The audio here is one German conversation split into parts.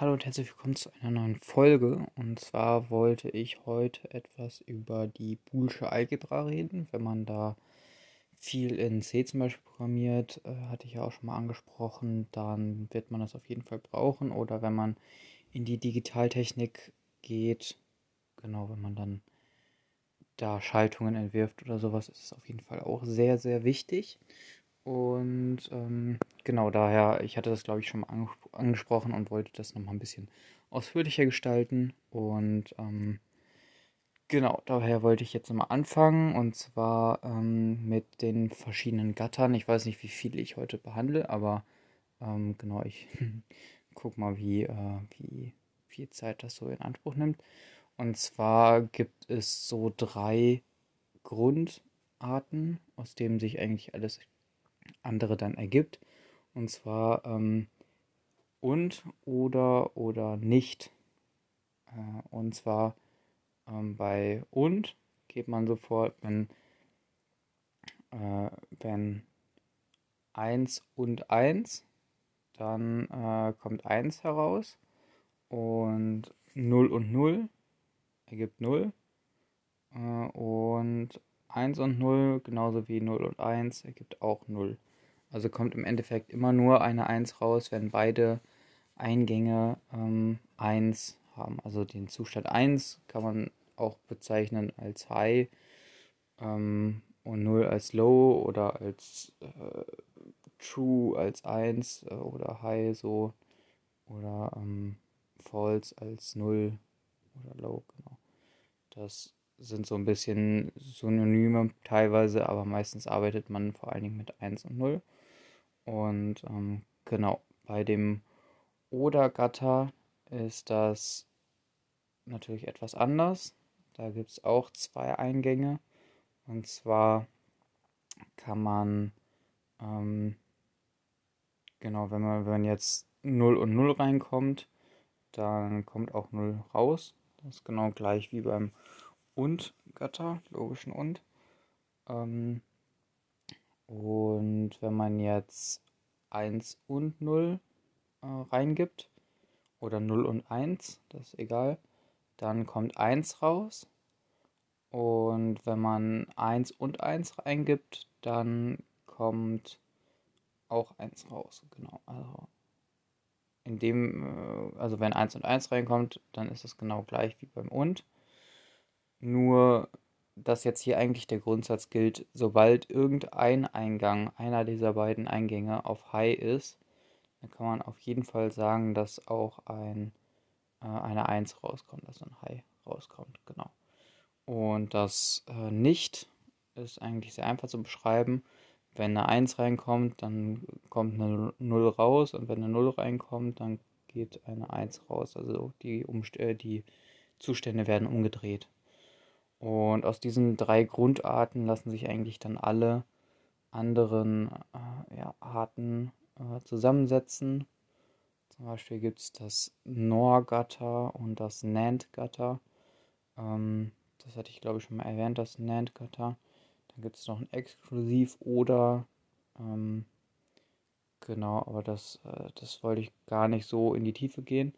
Hallo und herzlich willkommen zu einer neuen Folge. Und zwar wollte ich heute etwas über die Boolsche Algebra reden. Wenn man da viel in C zum Beispiel programmiert, äh, hatte ich ja auch schon mal angesprochen, dann wird man das auf jeden Fall brauchen. Oder wenn man in die Digitaltechnik geht, genau, wenn man dann da Schaltungen entwirft oder sowas, ist es auf jeden Fall auch sehr, sehr wichtig. Und ähm, genau daher, ich hatte das glaube ich schon mal anges angesprochen und wollte das nochmal ein bisschen ausführlicher gestalten. Und ähm, genau, daher wollte ich jetzt nochmal anfangen und zwar ähm, mit den verschiedenen Gattern. Ich weiß nicht, wie viele ich heute behandle, aber ähm, genau, ich guck mal, wie, äh, wie viel Zeit das so in Anspruch nimmt. Und zwar gibt es so drei Grundarten, aus denen sich eigentlich alles andere dann ergibt. Und zwar ähm, und oder oder nicht. Äh, und zwar ähm, bei und geht man sofort, wenn, äh, wenn 1 und 1, dann äh, kommt 1 heraus und 0 und 0 ergibt 0 äh, und 1 und 0, genauso wie 0 und 1, ergibt auch 0. Also kommt im Endeffekt immer nur eine 1 raus, wenn beide Eingänge ähm, 1 haben. Also den Zustand 1 kann man auch bezeichnen als High ähm, und 0 als Low oder als äh, True als 1 äh, oder High so oder ähm, False als 0 oder Low, genau. Das sind so ein bisschen Synonyme teilweise, aber meistens arbeitet man vor allen Dingen mit 1 und 0. Und ähm, genau, bei dem Oder-Gatter ist das natürlich etwas anders. Da gibt es auch zwei Eingänge. Und zwar kann man, ähm, genau, wenn man, wenn jetzt 0 und 0 reinkommt, dann kommt auch 0 raus. Das ist genau gleich wie beim und Gatter, logischen und. Ähm, und wenn man jetzt 1 und 0 äh, reingibt, oder 0 und 1, das ist egal, dann kommt 1 raus. Und wenn man 1 und 1 reingibt, dann kommt auch 1 raus. Genau. Also in dem, äh, also wenn 1 und 1 reinkommt, dann ist es genau gleich wie beim und. Nur, dass jetzt hier eigentlich der Grundsatz gilt, sobald irgendein Eingang, einer dieser beiden Eingänge auf High ist, dann kann man auf jeden Fall sagen, dass auch ein, äh, eine 1 rauskommt, also ein High rauskommt, genau. Und das äh, Nicht ist eigentlich sehr einfach zu beschreiben. Wenn eine 1 reinkommt, dann kommt eine 0 raus und wenn eine 0 reinkommt, dann geht eine 1 raus. Also die, Umst äh, die Zustände werden umgedreht. Und aus diesen drei Grundarten lassen sich eigentlich dann alle anderen äh, ja, Arten äh, zusammensetzen. Zum Beispiel gibt es das NOR-Gatter und das NAND-Gatter. Ähm, das hatte ich glaube ich schon mal erwähnt, das NAND-Gatter. Dann gibt es noch ein Exklusiv oder ähm, genau, aber das, äh, das wollte ich gar nicht so in die Tiefe gehen.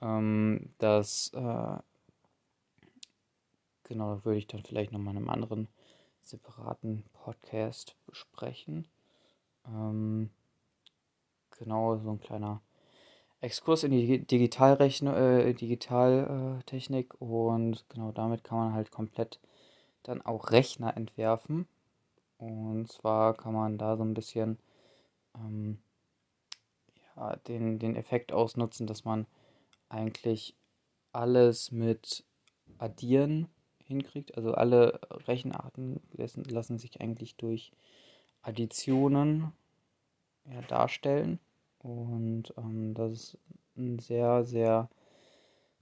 Ähm, das äh, Genau, das würde ich dann vielleicht nochmal in einem anderen separaten Podcast besprechen. Ähm, genau, so ein kleiner Exkurs in die Digitalrechn äh, Digitaltechnik und genau damit kann man halt komplett dann auch Rechner entwerfen. Und zwar kann man da so ein bisschen ähm, ja, den, den Effekt ausnutzen, dass man eigentlich alles mit Addieren hinkriegt. Also alle Rechenarten lassen, lassen sich eigentlich durch Additionen ja, darstellen. Und ähm, das ist ein sehr, sehr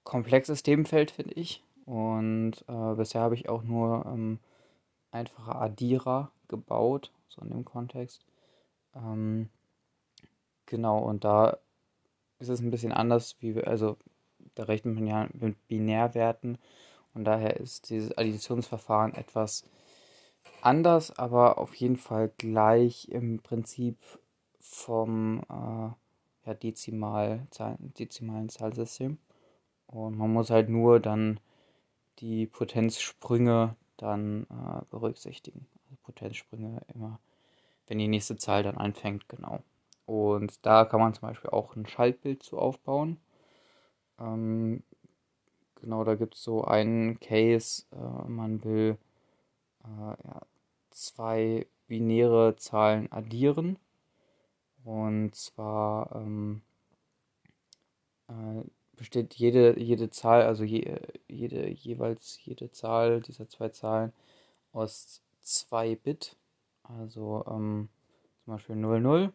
komplexes Themenfeld, finde ich. Und äh, bisher habe ich auch nur ähm, einfache Addierer gebaut, so in dem Kontext. Ähm, genau, und da ist es ein bisschen anders, wie wir, also da rechnet man ja mit Binärwerten und daher ist dieses Additionsverfahren etwas anders, aber auf jeden Fall gleich im Prinzip vom, äh, ja, Dezimal, dezimalen Zahlsystem. Und man muss halt nur dann die Potenzsprünge dann äh, berücksichtigen. Also Potenzsprünge immer, wenn die nächste Zahl dann anfängt, genau. Und da kann man zum Beispiel auch ein Schaltbild zu aufbauen. Ähm, genau, da gibt es so einen Case, äh, man will äh, ja, zwei binäre Zahlen addieren. Und zwar ähm, äh, besteht jede, jede Zahl, also je, jede, jeweils jede Zahl dieser zwei Zahlen aus 2 Bit. Also ähm, zum Beispiel 00.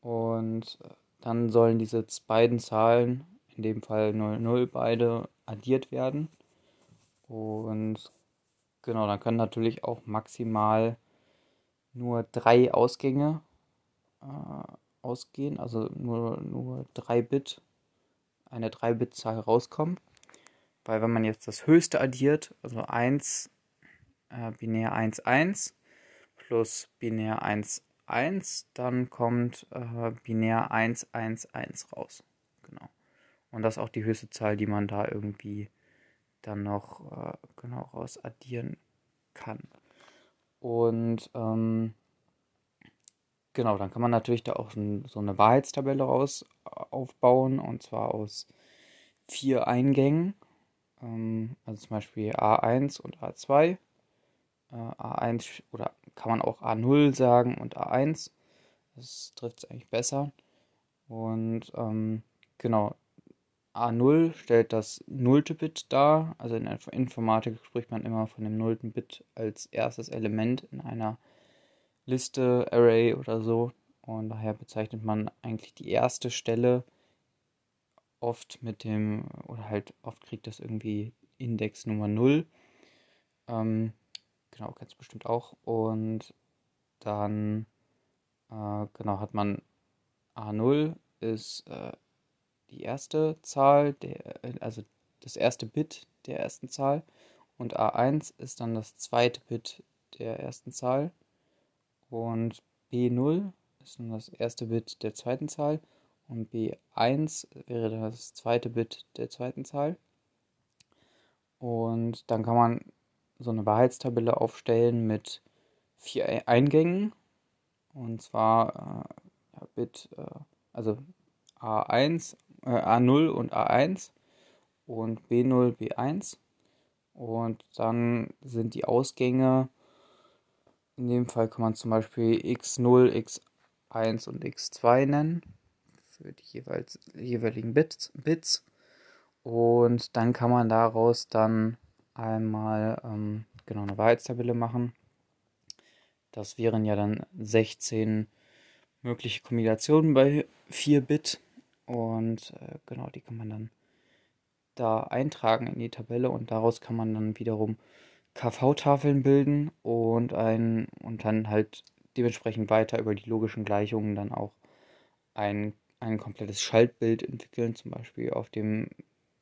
Und dann sollen diese beiden Zahlen, in dem Fall 00, beide addiert werden. Und genau, dann können natürlich auch maximal nur drei Ausgänge äh, ausgehen, also nur, nur 3 Bit, eine 3-Bit-Zahl rauskommen. Weil wenn man jetzt das höchste addiert, also 1, äh, binär 1, 1 plus binär 1, 1, dann kommt äh, binär 1, 1, 1 raus. Genau. Und das ist auch die höchste Zahl, die man da irgendwie dann noch äh, genau raus addieren kann. Und ähm, genau, dann kann man natürlich da auch so eine Wahrheitstabelle raus äh, aufbauen und zwar aus vier Eingängen. Ähm, also zum Beispiel A1 und A2. Äh, A1 oder kann man auch A0 sagen und A1. Das trifft es eigentlich besser. Und ähm, genau, A0 stellt das nullte Bit dar. Also in der Informatik spricht man immer von dem nullten Bit als erstes Element in einer Liste, Array oder so. Und daher bezeichnet man eigentlich die erste Stelle oft mit dem, oder halt oft kriegt das irgendwie Index Nummer 0. Ähm, genau, du bestimmt auch. Und dann, äh, genau, hat man A0 ist äh, die erste Zahl, der, also das erste Bit der ersten Zahl. Und A1 ist dann das zweite Bit der ersten Zahl. Und B0 ist dann das erste Bit der zweiten Zahl. Und B1 wäre dann das zweite Bit der zweiten Zahl. Und dann kann man so eine Wahrheitstabelle aufstellen mit vier Eingängen. Und zwar äh, Bit, äh, also A1, äh, A0 und A1 und B0, B1. Und dann sind die Ausgänge, in dem Fall kann man zum Beispiel X0, X1 und X2 nennen, für die jeweils, jeweiligen Bits, Bits. Und dann kann man daraus dann einmal ähm, genau eine Wahrheitstabelle machen. Das wären ja dann 16 mögliche Kombinationen bei 4 Bit. Und äh, genau, die kann man dann da eintragen in die Tabelle und daraus kann man dann wiederum KV-Tafeln bilden und ein und dann halt dementsprechend weiter über die logischen Gleichungen dann auch ein, ein komplettes Schaltbild entwickeln, zum Beispiel auf dem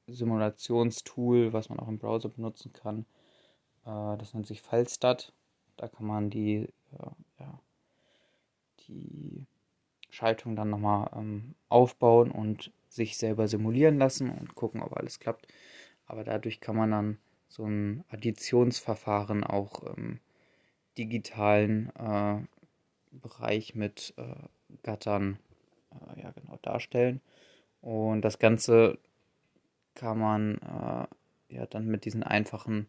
Simulationstool, was man auch im Browser benutzen kann. Äh, das nennt sich FileStat. Da kann man die, äh, ja, die Schaltung dann nochmal ähm, aufbauen und sich selber simulieren lassen und gucken, ob alles klappt. Aber dadurch kann man dann so ein Additionsverfahren auch im digitalen äh, Bereich mit äh, Gattern äh, ja, genau darstellen. Und das Ganze kann man äh, ja dann mit diesen einfachen,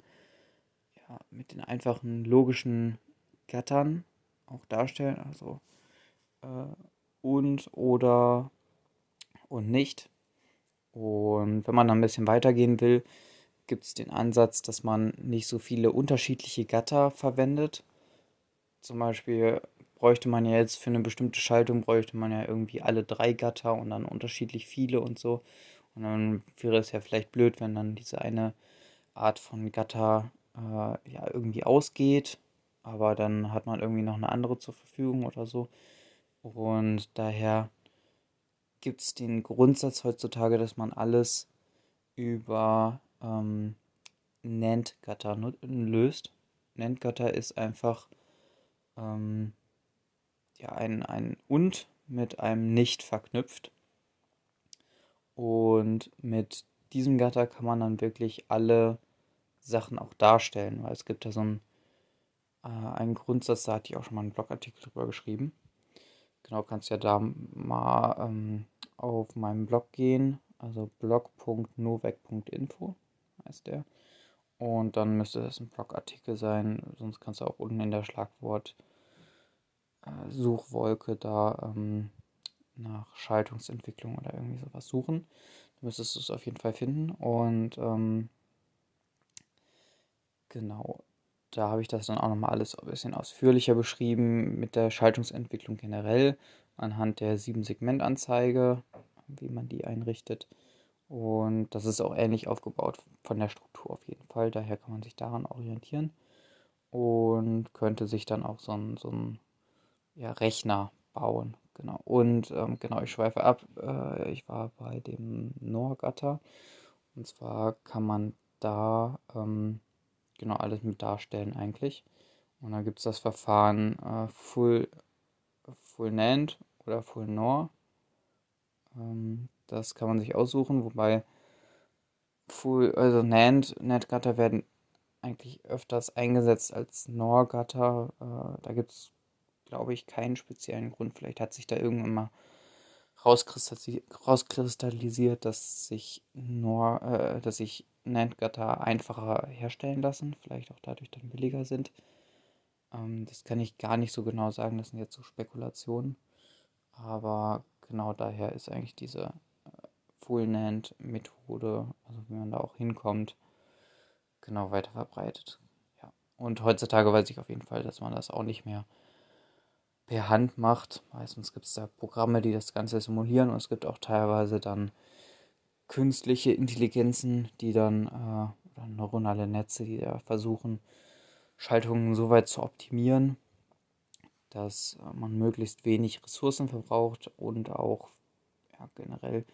ja, mit den einfachen logischen Gattern auch darstellen. Also äh, und oder und nicht. Und wenn man dann ein bisschen weitergehen will, gibt es den Ansatz, dass man nicht so viele unterschiedliche Gatter verwendet. Zum Beispiel bräuchte man ja jetzt für eine bestimmte Schaltung, bräuchte man ja irgendwie alle drei Gatter und dann unterschiedlich viele und so. Und dann wäre es ja vielleicht blöd, wenn dann diese eine Art von Gatter äh, ja irgendwie ausgeht, aber dann hat man irgendwie noch eine andere zur Verfügung oder so. Und daher gibt es den Grundsatz heutzutage, dass man alles über ähm, NAND-Gatter löst. NAND-Gatter ist einfach ähm, ja, ein, ein und mit einem Nicht verknüpft. Und mit diesem Gatter kann man dann wirklich alle Sachen auch darstellen, weil es gibt da so einen, äh, einen Grundsatz, da hatte ich auch schon mal einen Blogartikel drüber geschrieben. Genau, kannst ja da mal ähm, auf meinem Blog gehen, also blog.novec.info heißt der. Und dann müsste das ein Blogartikel sein, sonst kannst du auch unten in der Schlagwort äh, Suchwolke da ähm, nach Schaltungsentwicklung oder irgendwie sowas suchen. Du müsstest es auf jeden Fall finden. Und ähm, genau, da habe ich das dann auch nochmal alles ein bisschen ausführlicher beschrieben mit der Schaltungsentwicklung generell anhand der 7-Segment-Anzeige, wie man die einrichtet. Und das ist auch ähnlich aufgebaut von der Struktur auf jeden Fall. Daher kann man sich daran orientieren und könnte sich dann auch so ein, so ein ja, Rechner bauen. Genau. Und ähm, genau, ich schweife ab. Äh, ich war bei dem Norgatter. Und zwar kann man da ähm, genau alles mit darstellen eigentlich. Und dann gibt es das Verfahren äh, Full, Full NAND oder Full NOR. Ähm, das kann man sich aussuchen, wobei Full, also NAND, NAND-Gatter werden eigentlich öfters eingesetzt als NOR-Gatter. Äh, da gibt es glaube ich, keinen speziellen Grund. Vielleicht hat sich da irgendwann mal rauskristallisiert, dass sich nur, äh, dass sich NAND-Gatter einfacher herstellen lassen, vielleicht auch dadurch dann billiger sind. Ähm, das kann ich gar nicht so genau sagen, das sind jetzt so Spekulationen. Aber genau daher ist eigentlich diese äh, Full NAND-Methode, also wie man da auch hinkommt, genau weiter verbreitet. Ja. Und heutzutage weiß ich auf jeden Fall, dass man das auch nicht mehr per Hand macht. Meistens gibt es da Programme, die das Ganze simulieren und es gibt auch teilweise dann künstliche Intelligenzen, die dann, äh, neuronale Netze, die da versuchen, Schaltungen so weit zu optimieren, dass äh, man möglichst wenig Ressourcen verbraucht und auch ja, generell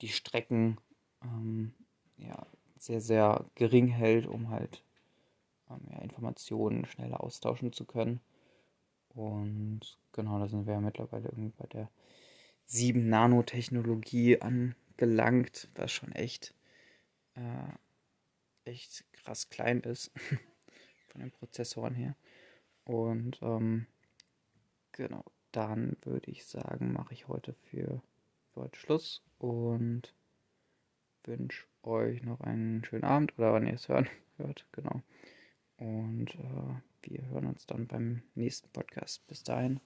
die Strecken ähm, ja, sehr, sehr gering hält, um halt ähm, ja, Informationen schneller austauschen zu können. Und genau, da sind wir ja mittlerweile irgendwie bei der 7 Nanotechnologie angelangt, was schon echt, äh, echt krass klein ist von den Prozessoren her. Und ähm, genau, dann würde ich sagen, mache ich heute für, für heute Schluss und wünsche euch noch einen schönen Abend oder wann ihr es hören hört, genau. Und äh, wir hören uns dann beim nächsten Podcast. Bis dahin.